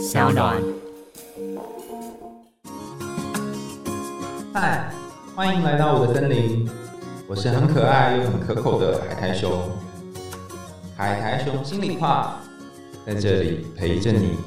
小暖。嗨，欢迎来到我的森林，我是很可爱又很可口的海苔熊。海苔熊心里话，在这里陪着你。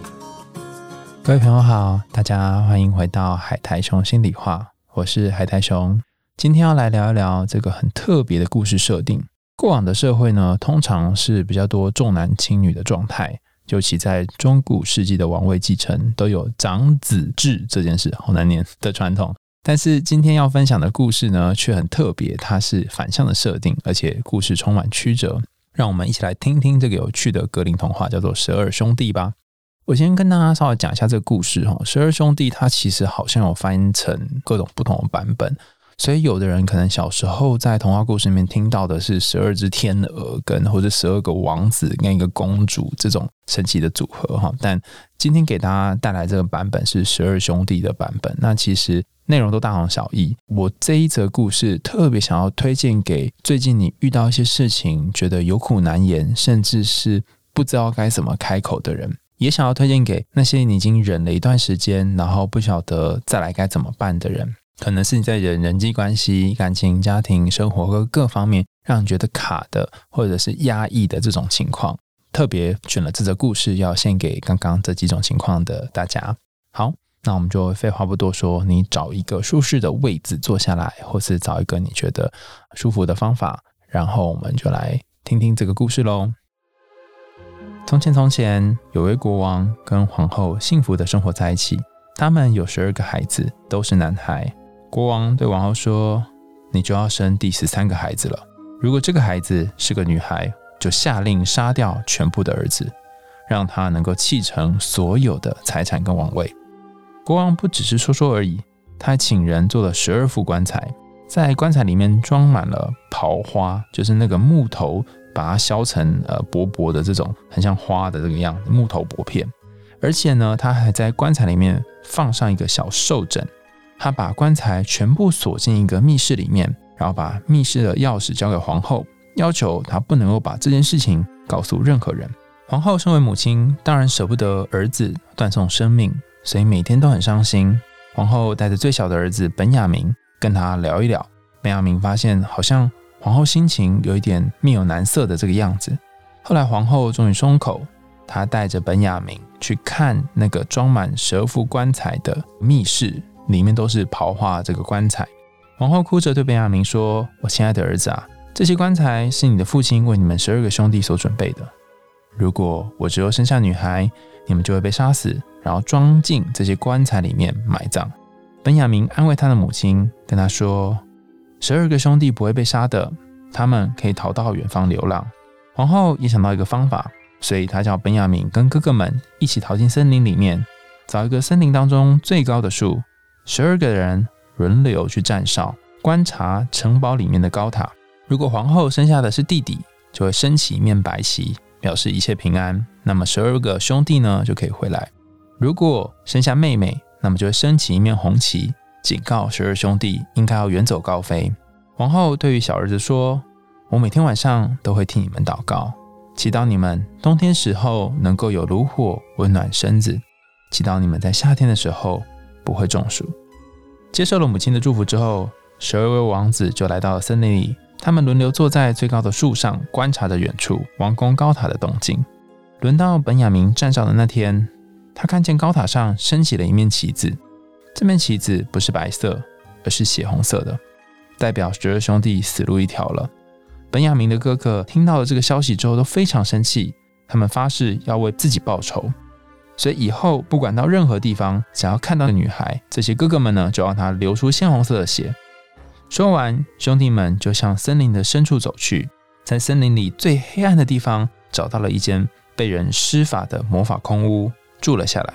各位朋友好，大家欢迎回到海苔熊心里话，我是海苔熊。今天要来聊一聊这个很特别的故事设定。过往的社会呢，通常是比较多重男轻女的状态，尤其在中古世纪的王位继承都有长子制这件事，好难念的传统。但是今天要分享的故事呢，却很特别，它是反向的设定，而且故事充满曲折。让我们一起来听听这个有趣的格林童话，叫做《十二兄弟》吧。我先跟大家稍微讲一下这个故事哈，《十二兄弟》它其实好像有翻译成各种不同的版本。所以，有的人可能小时候在童话故事里面听到的是十二只天鹅，跟或者十二个王子跟一个公主这种神奇的组合哈。但今天给大家带来这个版本是十二兄弟的版本，那其实内容都大同小异。我这一则故事特别想要推荐给最近你遇到一些事情觉得有苦难言，甚至是不知道该怎么开口的人，也想要推荐给那些你已经忍了一段时间，然后不晓得再来该怎么办的人。可能是你在人人际关系、感情、家庭、生活和各方面让你觉得卡的，或者是压抑的这种情况，特别选了这则故事要献给刚刚这几种情况的大家。好，那我们就废话不多说，你找一个舒适的位置坐下来，或是找一个你觉得舒服的方法，然后我们就来听听这个故事喽。从前，从前有位国王跟皇后幸福的生活在一起，他们有十二个孩子，都是男孩。国王对王后说：“你就要生第十三个孩子了。如果这个孩子是个女孩，就下令杀掉全部的儿子，让她能够继承所有的财产跟王位。”国王不只是说说而已，他还请人做了十二副棺材，在棺材里面装满了刨花，就是那个木头，把它削成呃薄薄的这种很像花的这个样子木头薄片。而且呢，他还在棺材里面放上一个小兽枕。他把棺材全部锁进一个密室里面，然后把密室的钥匙交给皇后，要求她不能够把这件事情告诉任何人。皇后身为母亲，当然舍不得儿子断送生命，所以每天都很伤心。皇后带着最小的儿子本雅明跟他聊一聊，本雅明发现好像皇后心情有一点面有难色的这个样子。后来皇后终于松口，她带着本雅明去看那个装满十二副棺材的密室。里面都是刨化这个棺材。皇后哭着对本雅明说：“我亲爱的儿子啊，这些棺材是你的父亲为你们十二个兄弟所准备的。如果我只有生下女孩，你们就会被杀死，然后装进这些棺材里面埋葬。”本雅明安慰他的母亲，跟他说：“十二个兄弟不会被杀的，他们可以逃到远方流浪。”皇后也想到一个方法，所以她叫本雅明跟哥哥们一起逃进森林里面，找一个森林当中最高的树。十二个人轮流去站哨，观察城堡里面的高塔。如果皇后生下的是弟弟，就会升起一面白旗，表示一切平安。那么十二个兄弟呢，就可以回来。如果生下妹妹，那么就会升起一面红旗，警告十二兄弟应该要远走高飞。皇后对于小儿子说：“我每天晚上都会替你们祷告，祈祷你们冬天时候能够有炉火温暖身子，祈祷你们在夏天的时候。”不会中暑。接受了母亲的祝福之后，十二位王子就来到了森林里。他们轮流坐在最高的树上，观察着远处王宫高塔的动静。轮到本雅明站上的那天，他看见高塔上升起了一面旗子。这面旗子不是白色，而是血红色的，代表十二兄弟死路一条了。本雅明的哥哥听到了这个消息之后，都非常生气。他们发誓要为自己报仇。所以以后不管到任何地方，想要看到的女孩，这些哥哥们呢，就让她流出鲜红色的血。说完，兄弟们就向森林的深处走去，在森林里最黑暗的地方，找到了一间被人施法的魔法空屋，住了下来。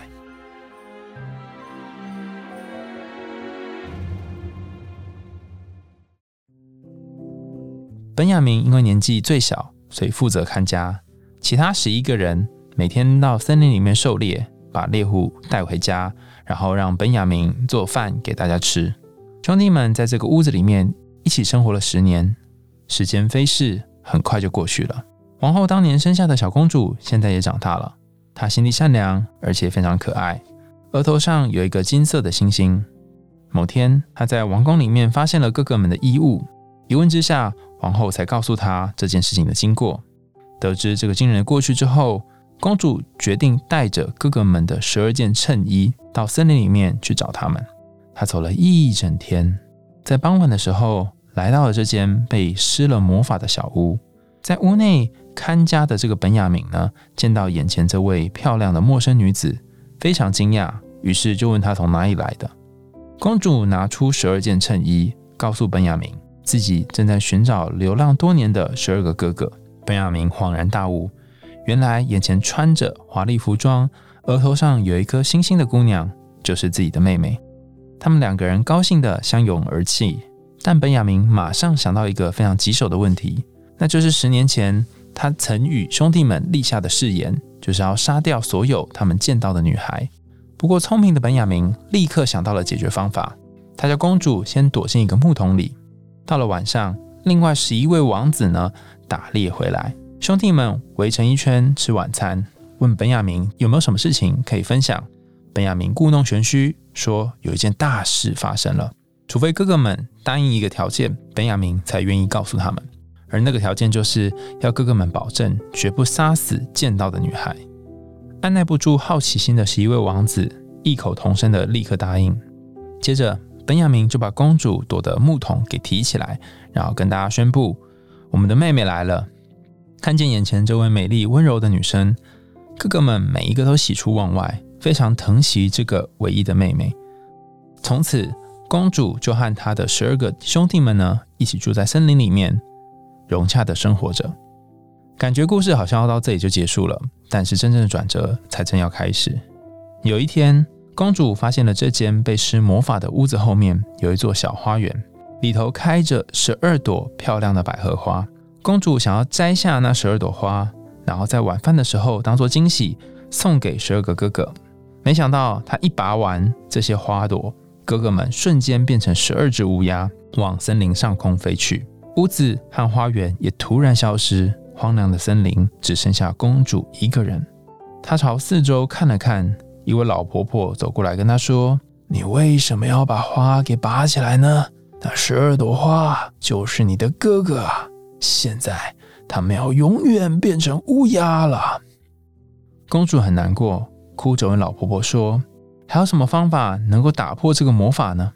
本雅明因为年纪最小，所以负责看家，其他十一个人。每天到森林里面狩猎，把猎物带回家，然后让本雅明做饭给大家吃。兄弟们在这个屋子里面一起生活了十年，时间飞逝，很快就过去了。皇后当年生下的小公主现在也长大了，她心地善良，而且非常可爱，额头上有一个金色的星星。某天，她在王宫里面发现了哥哥们的衣物，一问之下，皇后才告诉她这件事情的经过。得知这个惊人的过去之后，公主决定带着哥哥们的十二件衬衣到森林里面去找他们。她走了一整天，在傍晚的时候来到了这间被施了魔法的小屋。在屋内看家的这个本雅明呢，见到眼前这位漂亮的陌生女子，非常惊讶，于是就问她从哪里来的。公主拿出十二件衬衣，告诉本雅明自己正在寻找流浪多年的十二个哥哥。本雅明恍然大悟，原来眼前穿着华丽服装、额头上有一颗星星的姑娘，就是自己的妹妹。他们两个人高兴的相拥而泣，但本雅明马上想到一个非常棘手的问题，那就是十年前他曾与兄弟们立下的誓言，就是要杀掉所有他们见到的女孩。不过聪明的本雅明立刻想到了解决方法，他叫公主先躲进一个木桶里。到了晚上，另外十一位王子呢？打猎回来，兄弟们围成一圈吃晚餐，问本雅明有没有什么事情可以分享。本雅明故弄玄虚，说有一件大事发生了，除非哥哥们答应一个条件，本雅明才愿意告诉他们。而那个条件就是要哥哥们保证绝不杀死见到的女孩。按耐不住好奇心的十一位王子异口同声的立刻答应。接着，本雅明就把公主躲的木桶给提起来，然后跟大家宣布。我们的妹妹来了，看见眼前这位美丽温柔的女生，哥哥们每一个都喜出望外，非常疼惜这个唯一的妹妹。从此，公主就和她的十二个兄弟们呢，一起住在森林里面，融洽的生活着。感觉故事好像要到这里就结束了，但是真正的转折才正要开始。有一天，公主发现了这间被施魔法的屋子后面有一座小花园。里头开着十二朵漂亮的百合花，公主想要摘下那十二朵花，然后在晚饭的时候当做惊喜送给十二个哥哥。没想到她一拔完这些花朵，哥哥们瞬间变成十二只乌鸦，往森林上空飞去。屋子和花园也突然消失，荒凉的森林只剩下公主一个人。她朝四周看了看，一位老婆婆走过来跟她说：“你为什么要把花给拔起来呢？”那十二朵花就是你的哥哥啊！现在他们要永远变成乌鸦了。公主很难过，哭着问老婆婆说：“还有什么方法能够打破这个魔法呢？”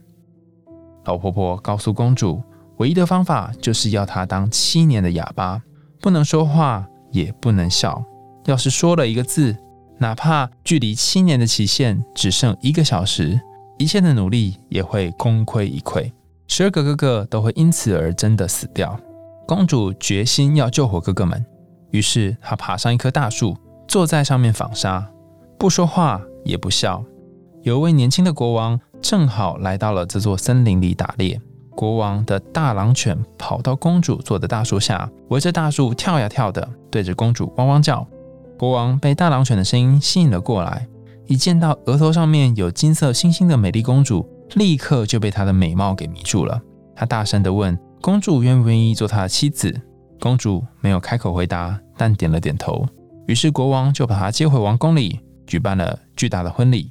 老婆婆告诉公主，唯一的方法就是要她当七年的哑巴，不能说话，也不能笑。要是说了一个字，哪怕距离七年的期限只剩一个小时，一切的努力也会功亏一篑。十二个哥哥都会因此而真的死掉。公主决心要救活哥哥们，于是她爬上一棵大树，坐在上面纺纱，不说话也不笑。有位年轻的国王正好来到了这座森林里打猎。国王的大狼犬跑到公主坐的大树下，围着大树跳呀跳的，对着公主汪汪叫。国王被大狼犬的声音吸引了过来，一见到额头上面有金色星星的美丽公主。立刻就被她的美貌给迷住了。他大声地问公主愿不愿意做他的妻子。公主没有开口回答，但点了点头。于是国王就把她接回王宫里，举办了巨大的婚礼。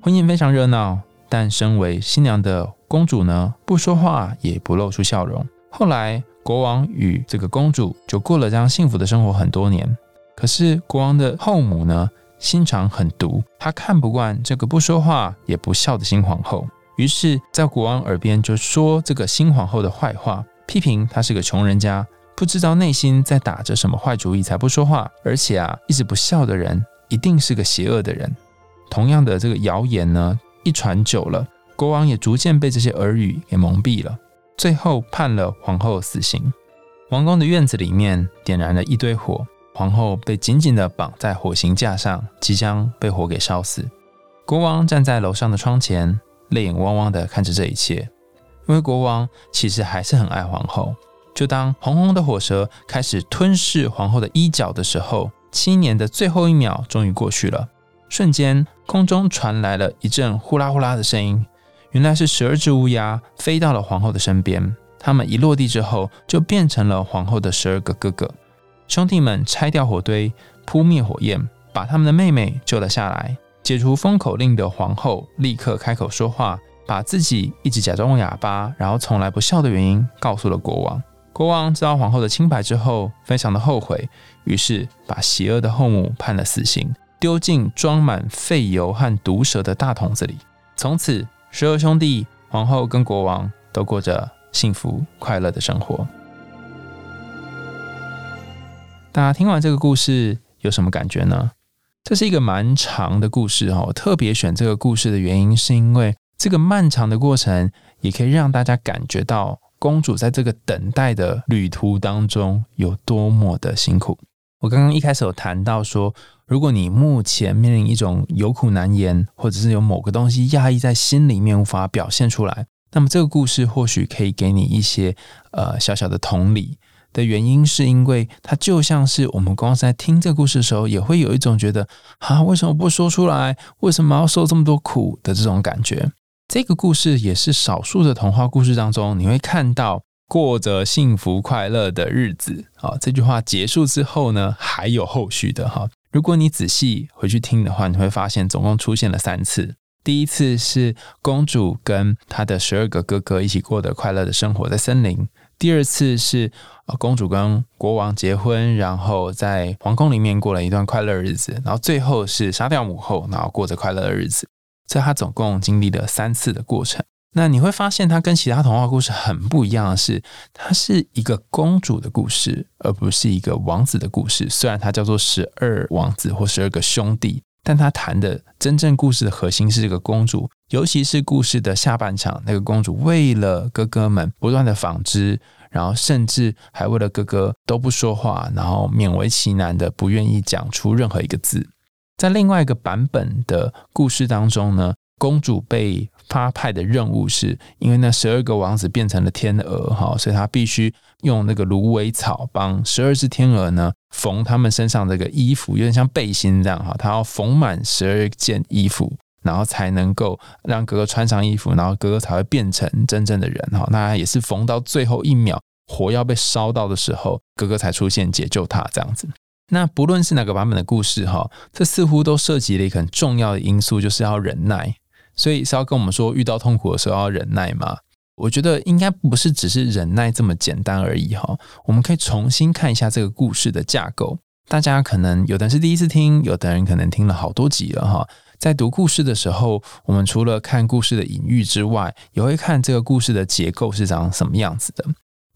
婚宴非常热闹，但身为新娘的公主呢，不说话也不露出笑容。后来国王与这个公主就过了这样幸福的生活很多年。可是国王的后母呢？心肠很毒，她看不惯这个不说话也不笑的新皇后，于是，在国王耳边就说这个新皇后的坏话，批评她是个穷人家，不知道内心在打着什么坏主意才不说话，而且啊，一直不笑的人一定是个邪恶的人。同样的这个谣言呢，一传久了，国王也逐渐被这些耳语给蒙蔽了，最后判了皇后死刑。王宫的院子里面点燃了一堆火。皇后被紧紧地绑在火刑架上，即将被火给烧死。国王站在楼上的窗前，泪眼汪汪的看着这一切。因为国王其实还是很爱皇后。就当红红的火蛇开始吞噬皇后的衣角的时候，七年的最后一秒终于过去了。瞬间，空中传来了一阵呼啦呼啦的声音，原来是十二只乌鸦飞到了皇后的身边。它们一落地之后，就变成了皇后的十二个哥哥。兄弟们拆掉火堆，扑灭火焰，把他们的妹妹救了下来。解除封口令的皇后立刻开口说话，把自己一直假装哑巴，然后从来不笑的原因告诉了国王。国王知道皇后的清白之后，非常的后悔，于是把邪恶的后母判了死刑，丢进装满废油和毒蛇的大桶子里。从此，十二兄弟、皇后跟国王都过着幸福快乐的生活。大家听完这个故事有什么感觉呢？这是一个蛮长的故事哦。特别选这个故事的原因，是因为这个漫长的过程也可以让大家感觉到公主在这个等待的旅途当中有多么的辛苦。我刚刚一开始有谈到说，如果你目前面临一种有苦难言，或者是有某个东西压抑在心里面无法表现出来，那么这个故事或许可以给你一些呃小小的同理。的原因是因为它就像是我们光是在听这个故事的时候，也会有一种觉得啊，为什么不说出来？为什么要受这么多苦的这种感觉？这个故事也是少数的童话故事当中，你会看到过着幸福快乐的日子啊。这句话结束之后呢，还有后续的哈。如果你仔细回去听的话，你会发现总共出现了三次。第一次是公主跟她的十二个哥哥一起过的快乐的生活在森林。第二次是公主跟国王结婚，然后在皇宫里面过了一段快乐日子。然后最后是杀掉母后，然后过着快乐的日子。这他总共经历了三次的过程。那你会发现，它跟其他童话故事很不一样的是，它是一个公主的故事，而不是一个王子的故事。虽然它叫做十二王子或十二个兄弟，但他谈的真正故事的核心是这个公主。尤其是故事的下半场，那个公主为了哥哥们不断的纺织，然后甚至还为了哥哥都不说话，然后勉为其难的不愿意讲出任何一个字。在另外一个版本的故事当中呢，公主被发派的任务是因为那十二个王子变成了天鹅，哈，所以他必须用那个芦苇草帮十二只天鹅呢缝他们身上这个衣服，有点像背心这样哈，他要缝满十二件衣服。然后才能够让哥哥穿上衣服，然后哥哥才会变成真正的人哈。那也是缝到最后一秒，火要被烧到的时候，哥哥才出现解救他这样子。那不论是哪个版本的故事哈，这似乎都涉及了一个很重要的因素，就是要忍耐。所以是要跟我们说，遇到痛苦的时候要忍耐吗？我觉得应该不是只是忍耐这么简单而已哈。我们可以重新看一下这个故事的架构。大家可能有的是第一次听，有的人可能听了好多集了哈。在读故事的时候，我们除了看故事的隐喻之外，也会看这个故事的结构是长什么样子的。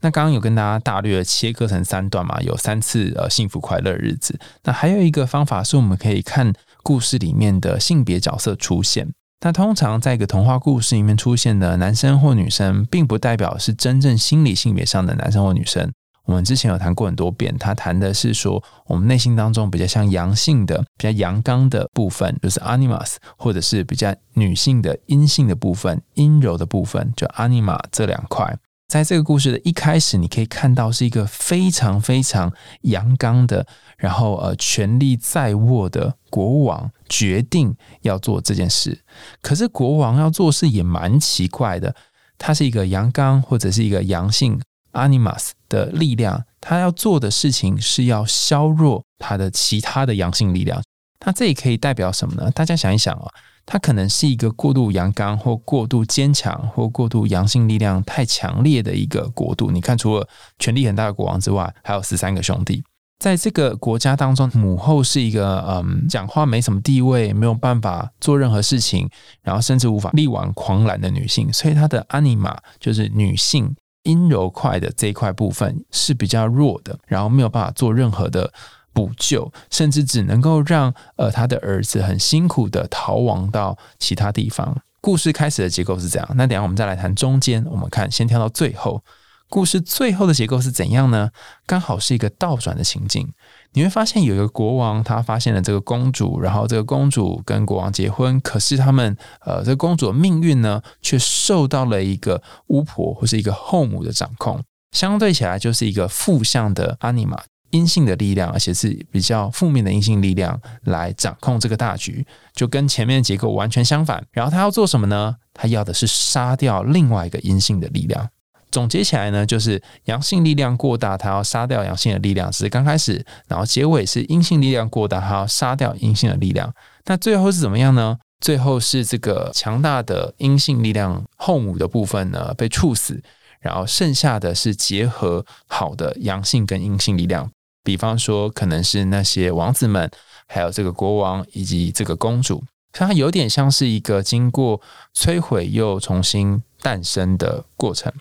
那刚刚有跟大家大略切割成三段嘛，有三次呃幸福快乐日子。那还有一个方法是，我们可以看故事里面的性别角色出现。那通常在一个童话故事里面出现的男生或女生，并不代表是真正心理性别上的男生或女生。我们之前有谈过很多遍，他谈的是说，我们内心当中比较像阳性的、比较阳刚的部分，就是 animus，或者是比较女性的阴性的部分、阴柔的部分，就 anima 这两块。在这个故事的一开始，你可以看到是一个非常非常阳刚的，然后呃权力在握的国王决定要做这件事。可是国王要做事也蛮奇怪的，他是一个阳刚或者是一个阳性。Animus 的力量，他要做的事情是要削弱他的其他的阳性力量。那这也可以代表什么呢？大家想一想啊，他可能是一个过度阳刚或过度坚强或过度阳性力量太强烈的一个国度。你看，除了权力很大的国王之外，还有十三个兄弟，在这个国家当中，母后是一个嗯，讲话没什么地位，没有办法做任何事情，然后甚至无法力挽狂澜的女性，所以她的 Anima 就是女性。阴柔块的这一块部分是比较弱的，然后没有办法做任何的补救，甚至只能够让呃他的儿子很辛苦的逃亡到其他地方。故事开始的结构是这样，那等下我们再来谈中间。我们看，先跳到最后。故事最后的结构是怎样呢？刚好是一个倒转的情境。你会发现有一个国王，他发现了这个公主，然后这个公主跟国王结婚，可是他们呃，这个公主的命运呢，却受到了一个巫婆或是一个后母的掌控。相对起来，就是一个负向的阿尼玛阴性的力量，而且是比较负面的阴性力量来掌控这个大局，就跟前面的结构完全相反。然后他要做什么呢？他要的是杀掉另外一个阴性的力量。总结起来呢，就是阳性力量过大，他要杀掉阳性的力量，只是刚开始，然后结尾是阴性力量过大，他要杀掉阴性的力量。那最后是怎么样呢？最后是这个强大的阴性力量后母的部分呢被处死，然后剩下的是结合好的阳性跟阴性力量，比方说可能是那些王子们，还有这个国王以及这个公主，它有点像是一个经过摧毁又重新诞生的过程。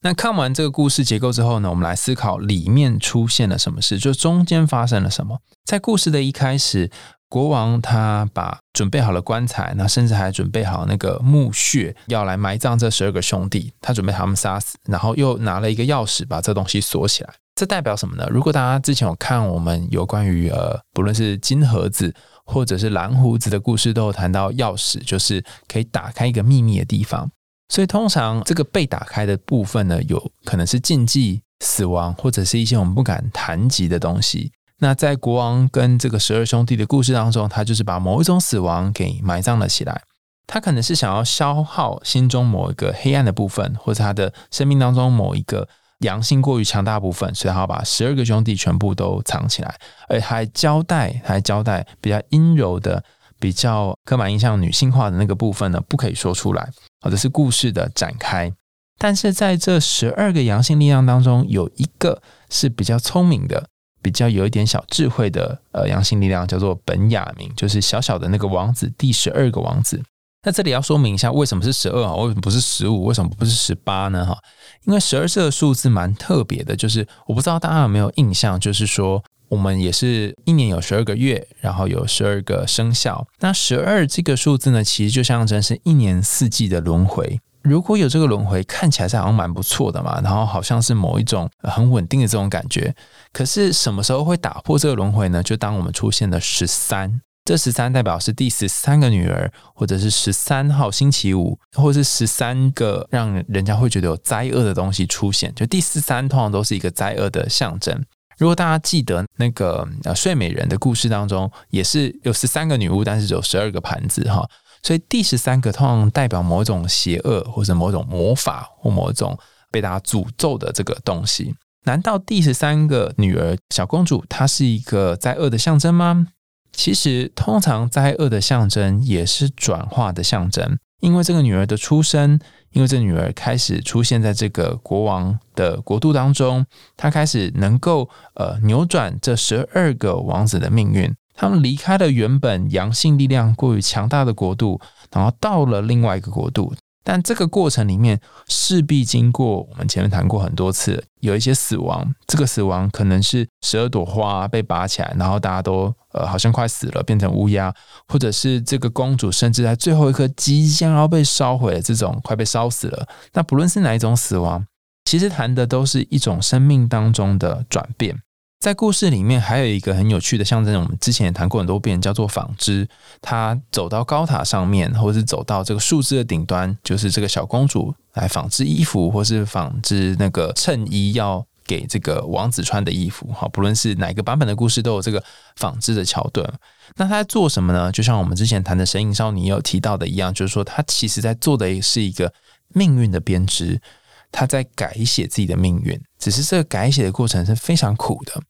那看完这个故事结构之后呢，我们来思考里面出现了什么事，就中间发生了什么。在故事的一开始，国王他把准备好了棺材，那甚至还准备好那个墓穴，要来埋葬这十二个兄弟。他准备他们杀死，然后又拿了一个钥匙把这东西锁起来。这代表什么呢？如果大家之前有看我们有关于呃，不论是金盒子或者是蓝胡子的故事，都有谈到钥匙，就是可以打开一个秘密的地方。所以通常这个被打开的部分呢，有可能是禁忌、死亡，或者是一些我们不敢谈及的东西。那在国王跟这个十二兄弟的故事当中，他就是把某一种死亡给埋葬了起来。他可能是想要消耗心中某一个黑暗的部分，或者他的生命当中某一个阳性过于强大部分，所以他要把十二个兄弟全部都藏起来，而还交代，还交代比较阴柔的。比较刻板印象女性化的那个部分呢，不可以说出来，或者是故事的展开。但是在这十二个阳性力量当中，有一个是比较聪明的，比较有一点小智慧的，呃，阳性力量叫做本雅明，就是小小的那个王子，第十二个王子。那这里要说明一下，为什么是十二啊？为什么不是十五？为什么不是十八呢？哈，因为十二这个数字蛮特别的，就是我不知道大家有没有印象，就是说。我们也是一年有十二个月，然后有十二个生肖。那十二这个数字呢，其实就象征是一年四季的轮回。如果有这个轮回，看起来是好像蛮不错的嘛，然后好像是某一种很稳定的这种感觉。可是什么时候会打破这个轮回呢？就当我们出现了十三，这十三代表是第十三个女儿，或者是十三号星期五，或者是十三个让人家会觉得有灾厄的东西出现。就第十三通常都是一个灾厄的象征。如果大家记得那个呃睡美人的故事当中，也是有十三个女巫，但是只有十二个盘子哈，所以第十三个通常代表某种邪恶或者某种魔法或某种被大家诅咒的这个东西。难道第十三个女儿小公主她是一个灾厄的象征吗？其实通常灾厄的象征也是转化的象征，因为这个女儿的出生。因为这女儿开始出现在这个国王的国度当中，她开始能够呃扭转这十二个王子的命运。他们离开了原本阳性力量过于强大的国度，然后到了另外一个国度。但这个过程里面势必经过我们前面谈过很多次，有一些死亡。这个死亡可能是十二朵花被拔起来，然后大家都呃好像快死了，变成乌鸦，或者是这个公主甚至在最后一刻即将要被烧毁的这种快被烧死了。那不论是哪一种死亡，其实谈的都是一种生命当中的转变。在故事里面还有一个很有趣的象征，我们之前也谈过很多遍，叫做纺织。她走到高塔上面，或是走到这个树枝的顶端，就是这个小公主来纺织衣服，或是纺织那个衬衣，要给这个王子穿的衣服。好，不论是哪个版本的故事，都有这个纺织的桥段。那她在做什么呢？就像我们之前谈的《神隐少女》有提到的一样，就是说她其实在做的是一个命运的编织，她在改写自己的命运，只是这个改写的过程是非常苦的。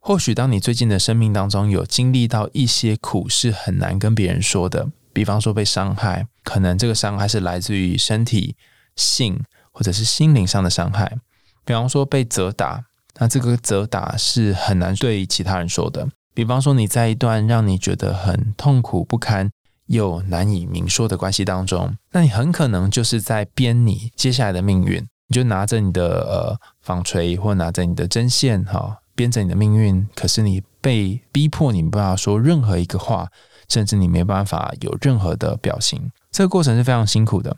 或许当你最近的生命当中有经历到一些苦，是很难跟别人说的。比方说被伤害，可能这个伤害是来自于身体、性或者是心灵上的伤害。比方说被责打，那这个责打是很难对其他人说的。比方说你在一段让你觉得很痛苦不堪又难以明说的关系当中，那你很可能就是在编你接下来的命运。你就拿着你的呃纺锤，或拿着你的针线，哈。编着你的命运，可是你被逼迫，你没办法说任何一个话，甚至你没办法有任何的表情。这个过程是非常辛苦的，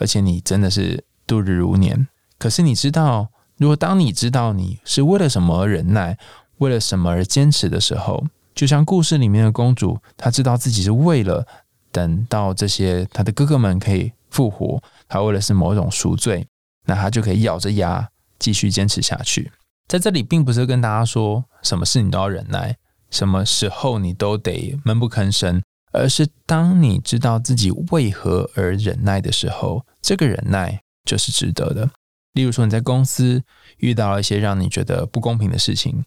而且你真的是度日如年。可是你知道，如果当你知道你是为了什么而忍耐，为了什么而坚持的时候，就像故事里面的公主，她知道自己是为了等到这些她的哥哥们可以复活，她为了是某种赎罪，那她就可以咬着牙继续坚持下去。在这里，并不是跟大家说什么事你都要忍耐，什么时候你都得闷不吭声，而是当你知道自己为何而忍耐的时候，这个忍耐就是值得的。例如说你在公司遇到了一些让你觉得不公平的事情，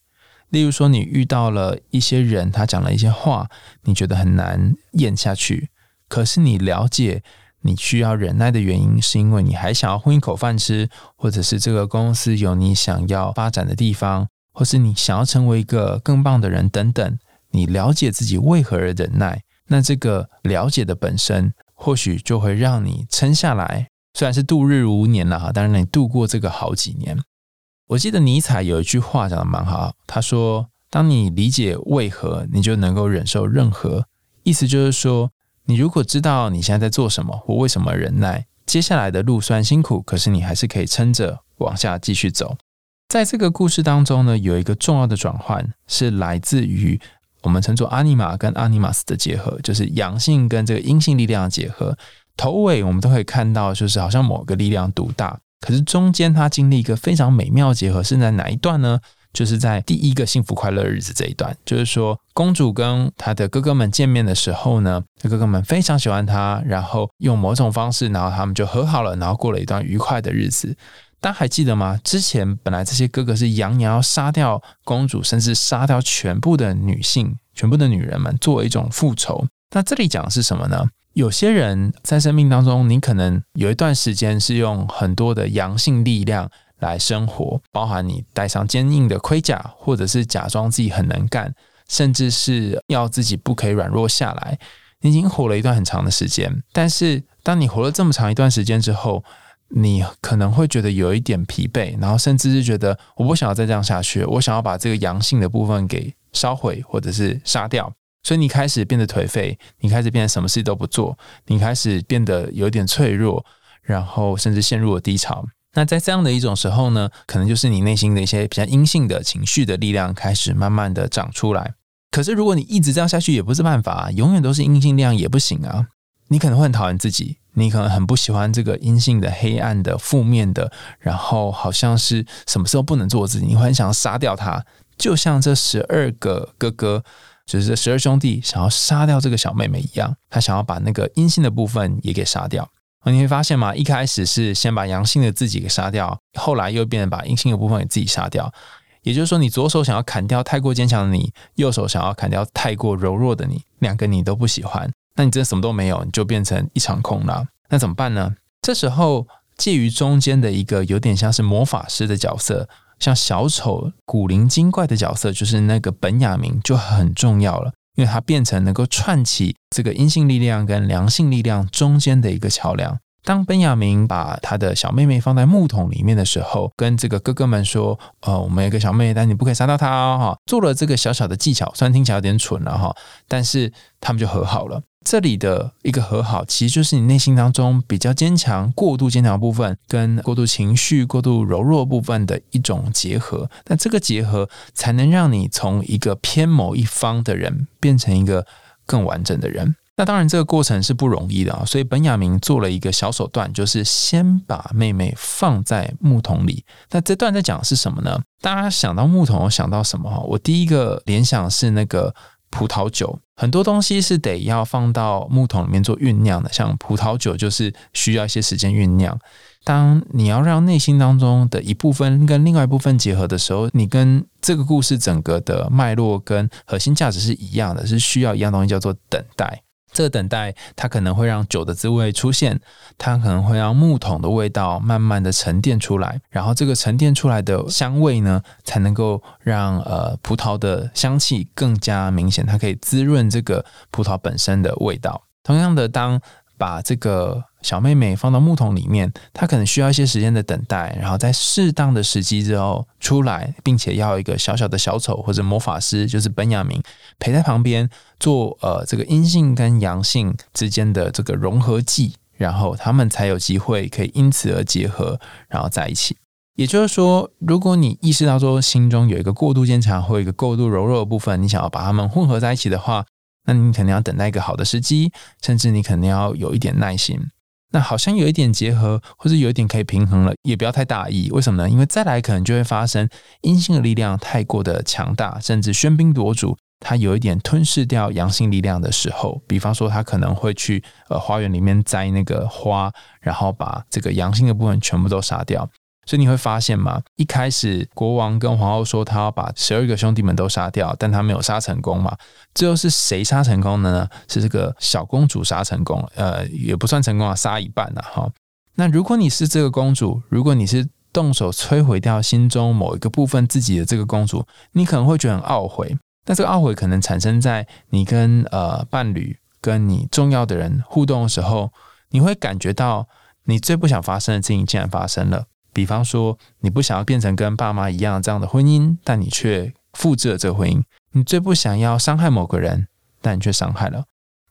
例如说你遇到了一些人，他讲了一些话，你觉得很难咽下去。可是你了解，你需要忍耐的原因，是因为你还想要混一口饭吃，或者是这个公司有你想要发展的地方，或是你想要成为一个更棒的人等等。你了解自己为何而忍耐，那这个了解的本身，或许就会让你撑下来。虽然是度日如年了哈，但是你度过这个好几年。我记得尼采有一句话讲的蛮好，他说：“当你理解为何，你就能够忍受任何。”意思就是说，你如果知道你现在在做什么，或为什么忍耐，接下来的路虽然辛苦，可是你还是可以撑着往下继续走。在这个故事当中呢，有一个重要的转换是来自于我们称作阿尼玛跟阿尼玛斯的结合，就是阳性跟这个阴性力量的结合。头尾我们都可以看到，就是好像某个力量独大，可是中间它经历一个非常美妙结合，是在哪一段呢？就是在第一个幸福快乐日子这一段，就是说公主跟她的哥哥们见面的时候呢，哥哥们非常喜欢她，然后用某种方式，然后他们就和好了，然后过了一段愉快的日子。大家还记得吗？之前本来这些哥哥是扬言要杀掉公主，甚至杀掉全部的女性、全部的女人们，作为一种复仇。那这里讲的是什么呢？有些人在生命当中，你可能有一段时间是用很多的阳性力量来生活，包含你戴上坚硬的盔甲，或者是假装自己很能干，甚至是要自己不可以软弱下来。你已经活了一段很长的时间，但是当你活了这么长一段时间之后，你可能会觉得有一点疲惫，然后甚至是觉得我不想要再这样下去，我想要把这个阳性的部分给烧毁，或者是杀掉。所以你开始变得颓废，你开始变得什么事都不做，你开始变得有点脆弱，然后甚至陷入了低潮。那在这样的一种时候呢，可能就是你内心的一些比较阴性的情绪的力量开始慢慢的长出来。可是如果你一直这样下去也不是办法，永远都是阴性力量也不行啊。你可能会很讨厌自己，你可能很不喜欢这个阴性的、黑暗的、负面的，然后好像是什么时候不能做自己，你会很想要杀掉他，就像这十二个哥哥。就是这十二兄弟想要杀掉这个小妹妹一样，他想要把那个阴性的部分也给杀掉。你会发现吗？一开始是先把阳性的自己给杀掉，后来又变成把阴性的部分给自己杀掉。也就是说，你左手想要砍掉太过坚强的你，右手想要砍掉太过柔弱的你，两个你都不喜欢。那你真的什么都没有，你就变成一场空了。那怎么办呢？这时候介于中间的一个有点像是魔法师的角色。像小丑、古灵精怪的角色，就是那个本雅明就很重要了，因为它变成能够串起这个阴性力量跟良性力量中间的一个桥梁。当本雅明把他的小妹妹放在木桶里面的时候，跟这个哥哥们说：“呃，我们有个小妹妹，但你不可以杀到她哦。”哈，做了这个小小的技巧，虽然听起来有点蠢了哈，但是他们就和好了。这里的一个和好，其实就是你内心当中比较坚强、过度坚强部分，跟过度情绪、过度柔弱部分的一种结合。那这个结合，才能让你从一个偏某一方的人，变成一个更完整的人。那当然，这个过程是不容易的啊。所以本雅明做了一个小手段，就是先把妹妹放在木桶里。那这段在讲的是什么呢？大家想到木桶，想到什么？哈，我第一个联想是那个。葡萄酒很多东西是得要放到木桶里面做酝酿的，像葡萄酒就是需要一些时间酝酿。当你要让内心当中的一部分跟另外一部分结合的时候，你跟这个故事整个的脉络跟核心价值是一样的，是需要一样东西叫做等待。这等待，它可能会让酒的滋味出现，它可能会让木桶的味道慢慢的沉淀出来，然后这个沉淀出来的香味呢，才能够让呃葡萄的香气更加明显，它可以滋润这个葡萄本身的味道。同样的，当把这个小妹妹放到木桶里面，她可能需要一些时间的等待，然后在适当的时机之后出来，并且要一个小小的小丑或者魔法师，就是本雅明陪在旁边做呃这个阴性跟阳性之间的这个融合剂，然后他们才有机会可以因此而结合，然后在一起。也就是说，如果你意识到说心中有一个过度坚强或一个过度柔弱的部分，你想要把它们混合在一起的话。那你可能要等待一个好的时机，甚至你可能要有一点耐心。那好像有一点结合，或者有一点可以平衡了，也不要太大意。为什么呢？因为再来可能就会发生阴性的力量太过的强大，甚至喧宾夺主，它有一点吞噬掉阳性力量的时候。比方说，他可能会去呃花园里面摘那个花，然后把这个阳性的部分全部都杀掉。所以你会发现嘛，一开始国王跟皇后说他要把十二个兄弟们都杀掉，但他没有杀成功嘛。最后是谁杀成功的呢？是这个小公主杀成功，呃，也不算成功啊，杀一半了哈。那如果你是这个公主，如果你是动手摧毁掉心中某一个部分自己的这个公主，你可能会觉得很懊悔。但这个懊悔可能产生在你跟呃伴侣、跟你重要的人互动的时候，你会感觉到你最不想发生的事情竟然发生了。比方说，你不想要变成跟爸妈一样这样的婚姻，但你却复制了这个婚姻。你最不想要伤害某个人，但你却伤害了。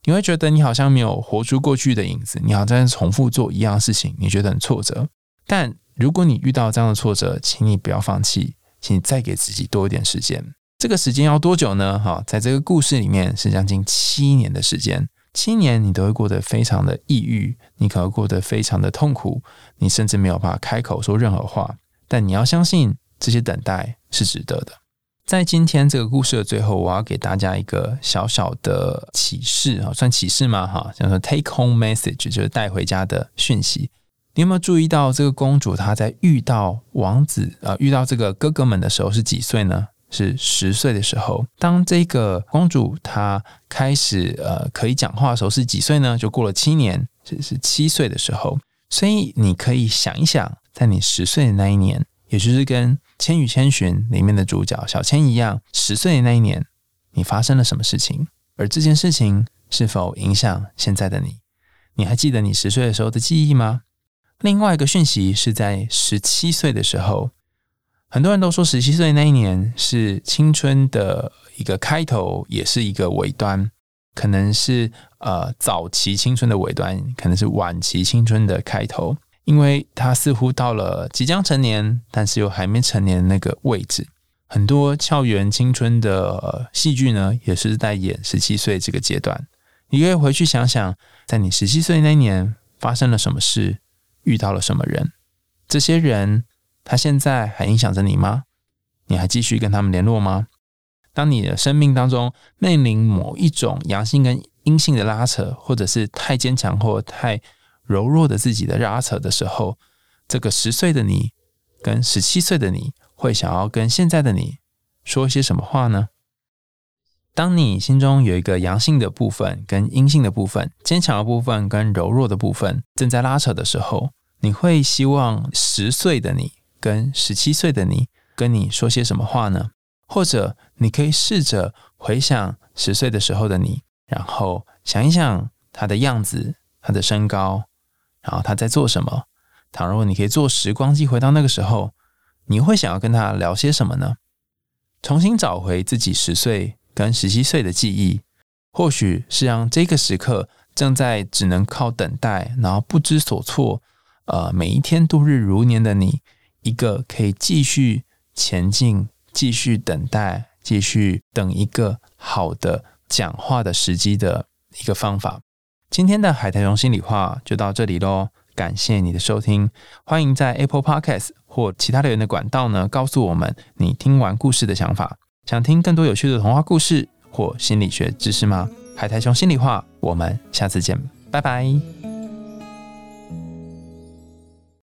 你会觉得你好像没有活出过去的影子，你好像在重复做一样事情，你觉得很挫折。但如果你遇到这样的挫折，请你不要放弃，请你再给自己多一点时间。这个时间要多久呢？哈，在这个故事里面是将近七年的时间。七年，你都会过得非常的抑郁，你可能过得非常的痛苦，你甚至没有办法开口说任何话。但你要相信，这些等待是值得的。在今天这个故事的最后，我要给大家一个小小的启示啊，算启示吗？哈，叫做 take home message，就是带回家的讯息。你有没有注意到，这个公主她在遇到王子啊，遇到这个哥哥们的时候是几岁呢？是十岁的时候，当这个公主她开始呃可以讲话的时候是几岁呢？就过了七年，这是七岁的时候。所以你可以想一想，在你十岁的那一年，也就是跟《千与千寻》里面的主角小千一样，十岁的那一年，你发生了什么事情？而这件事情是否影响现在的你？你还记得你十岁的时候的记忆吗？另外一个讯息是在十七岁的时候。很多人都说十七岁那一年是青春的一个开头，也是一个尾端，可能是呃早期青春的尾端，可能是晚期青春的开头，因为他似乎到了即将成年，但是又还没成年的那个位置。很多校园青春的戏剧呢，也是在演十七岁这个阶段。你可以回去想想，在你十七岁那年发生了什么事，遇到了什么人，这些人。他现在还影响着你吗？你还继续跟他们联络吗？当你的生命当中面临某一种阳性跟阴性的拉扯，或者是太坚强或太柔弱的自己的拉扯的时候，这个十岁的你跟十七岁的你会想要跟现在的你说一些什么话呢？当你心中有一个阳性的部分跟阴性的部分，坚强的部分跟柔弱的部分正在拉扯的时候，你会希望十岁的你。跟十七岁的你跟你说些什么话呢？或者你可以试着回想十岁的时候的你，然后想一想他的样子、他的身高，然后他在做什么。倘若你可以坐时光机回到那个时候，你会想要跟他聊些什么呢？重新找回自己十岁跟十七岁的记忆，或许是让这个时刻正在只能靠等待，然后不知所措，呃，每一天度日如年的你。一个可以继续前进、继续等待、继续等一个好的讲话的时机的一个方法。今天的海苔熊心里话就到这里喽，感谢你的收听，欢迎在 Apple Podcast 或其他留言的管道呢告诉我们你听完故事的想法。想听更多有趣的童话故事或心理学知识吗？海苔熊心里话，我们下次见，拜拜。